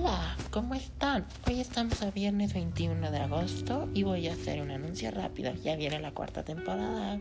Hola, ¿cómo están? Hoy estamos a viernes 21 de agosto y voy a hacer un anuncio rápido. Ya viene la cuarta temporada.